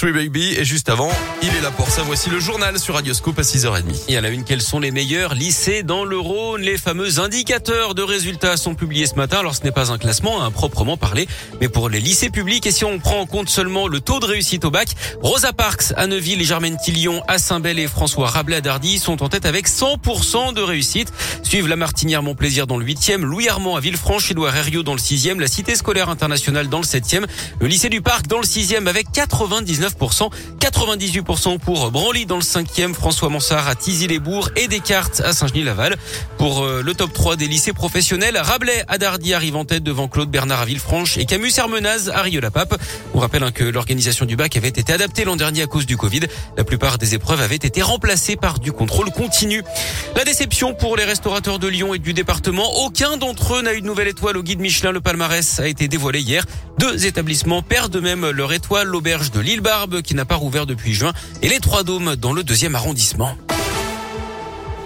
Three Baby et juste avant, il est là pour ça. Voici le journal sur Radioscope à 6h30. Et à la une, quels sont les meilleurs lycées dans le Rhône Les fameux indicateurs de résultats sont publiés ce matin. Alors ce n'est pas un classement à hein, proprement parler, mais pour les lycées publics. Et si on prend en compte seulement le taux de réussite au bac, Rosa Parks à Neuville et Germaine Tillion à Saint-Bel et François Rabelais à Dardy sont en tête avec 100% de réussite. Suivent la Martinière Montplaisir dans le 8e, Louis Armand à Villefranche, Édouard Herriot dans le 6e, la Cité scolaire internationale dans le 7e, le lycée du Parc dans le 6e avec 99 98% pour Branly dans le 5e, François Mansart à Tizy-les-Bourgs et Descartes à Saint-Genis-Laval. Pour euh, le top 3 des lycées professionnels, Rabelais à Dardy arrive en tête devant Claude Bernard à Villefranche et Camus Hermenaz à Rieux-la-Pape. On rappelle hein, que l'organisation du bac avait été adaptée l'an dernier à cause du Covid. La plupart des épreuves avaient été remplacées par du contrôle continu. La déception pour les restaurateurs de Lyon et du département. Aucun d'entre eux n'a eu de nouvelle étoile au guide Michelin. Le palmarès a été dévoilé hier. Deux établissements perdent de même leur étoile. L'auberge de l'île Qui n'a pas rouvert depuis juin et les Trois Dômes dans le deuxième arrondissement.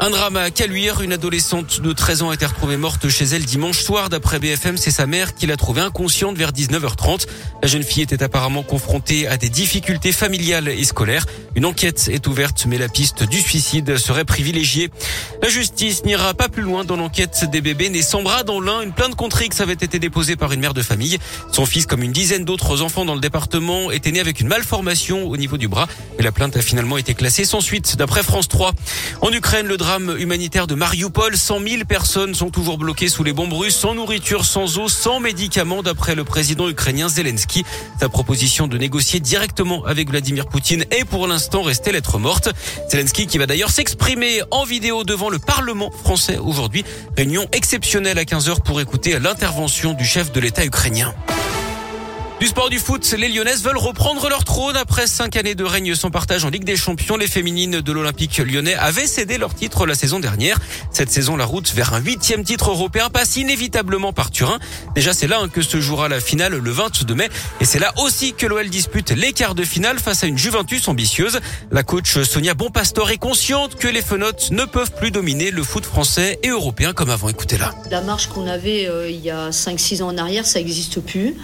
Un drame à Caluire. Une adolescente de 13 ans a été retrouvée morte chez elle dimanche soir. D'après BFM, c'est sa mère qui l'a trouvée inconsciente vers 19h30. La jeune fille était apparemment confrontée à des difficultés familiales et scolaires. Une enquête est ouverte, mais la piste du suicide serait privilégiée. La justice n'ira pas plus loin dans l'enquête des bébés nés sans bras dans l'un. Une plainte contre X avait été déposée par une mère de famille. Son fils, comme une dizaine d'autres enfants dans le département, était né avec une malformation au niveau du bras. Et la plainte a finalement été classée sans suite, d'après France 3. En Ukraine, le drame humanitaire de Mariupol. 100 000 personnes sont toujours bloquées sous les bombes russes, sans nourriture, sans eau, sans médicaments, d'après le président ukrainien Zelensky. Sa proposition de négocier directement avec Vladimir Poutine est pour l'instant restée lettre morte. Zelensky qui va d'ailleurs s'exprimer en vidéo devant le Parlement français aujourd'hui. Réunion exceptionnelle à 15h pour écouter l'intervention du chef de l'État ukrainien. Du sport du foot, les Lyonnaises veulent reprendre leur trône après cinq années de règne sans partage en Ligue des Champions. Les féminines de l'Olympique lyonnais avaient cédé leur titre la saison dernière. Cette saison, la route vers un huitième titre européen passe inévitablement par Turin. Déjà, c'est là hein, que se jouera la finale le 22 mai. Et c'est là aussi que l'OL dispute les quarts de finale face à une Juventus ambitieuse. La coach Sonia Bonpastor est consciente que les fenotes ne peuvent plus dominer le foot français et européen comme avant. Écoutez-la. La marche qu'on avait euh, il y a 5-6 ans en arrière, ça n'existe plus.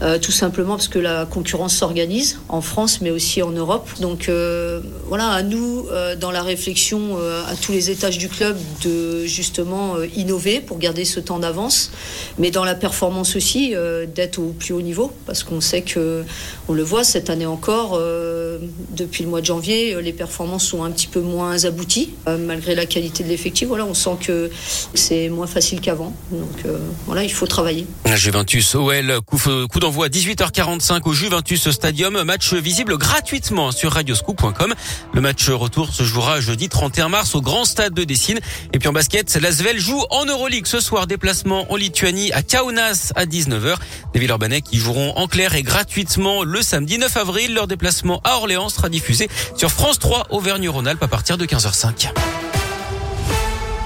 Euh, tout simplement parce que la concurrence s'organise en France, mais aussi en Europe. Donc euh, voilà, à nous, euh, dans la réflexion euh, à tous les étages du club, de justement innover pour garder ce temps d'avance, mais dans la performance aussi, d'être au plus haut niveau, parce qu'on sait que, on le voit cette année encore, depuis le mois de janvier, les performances sont un petit peu moins abouties, malgré la qualité de l'effectif. Voilà, on sent que c'est moins facile qu'avant. Donc voilà, il faut travailler. La Juventus OL, coup, coup d'envoi à 18 8h45 au Juventus Stadium. Match visible gratuitement sur radioscoop.com. Le match retour se jouera jeudi 31 mars au Grand Stade de Dessine. Et puis en basket, l'Asvel joue en Euroleague ce soir. Déplacement en Lituanie à Kaunas à 19h. Les Villeurbanais qui joueront en clair et gratuitement le samedi 9 avril. Leur déplacement à Orléans sera diffusé sur France 3 Auvergne-Rhône-Alpes à partir de 15h05.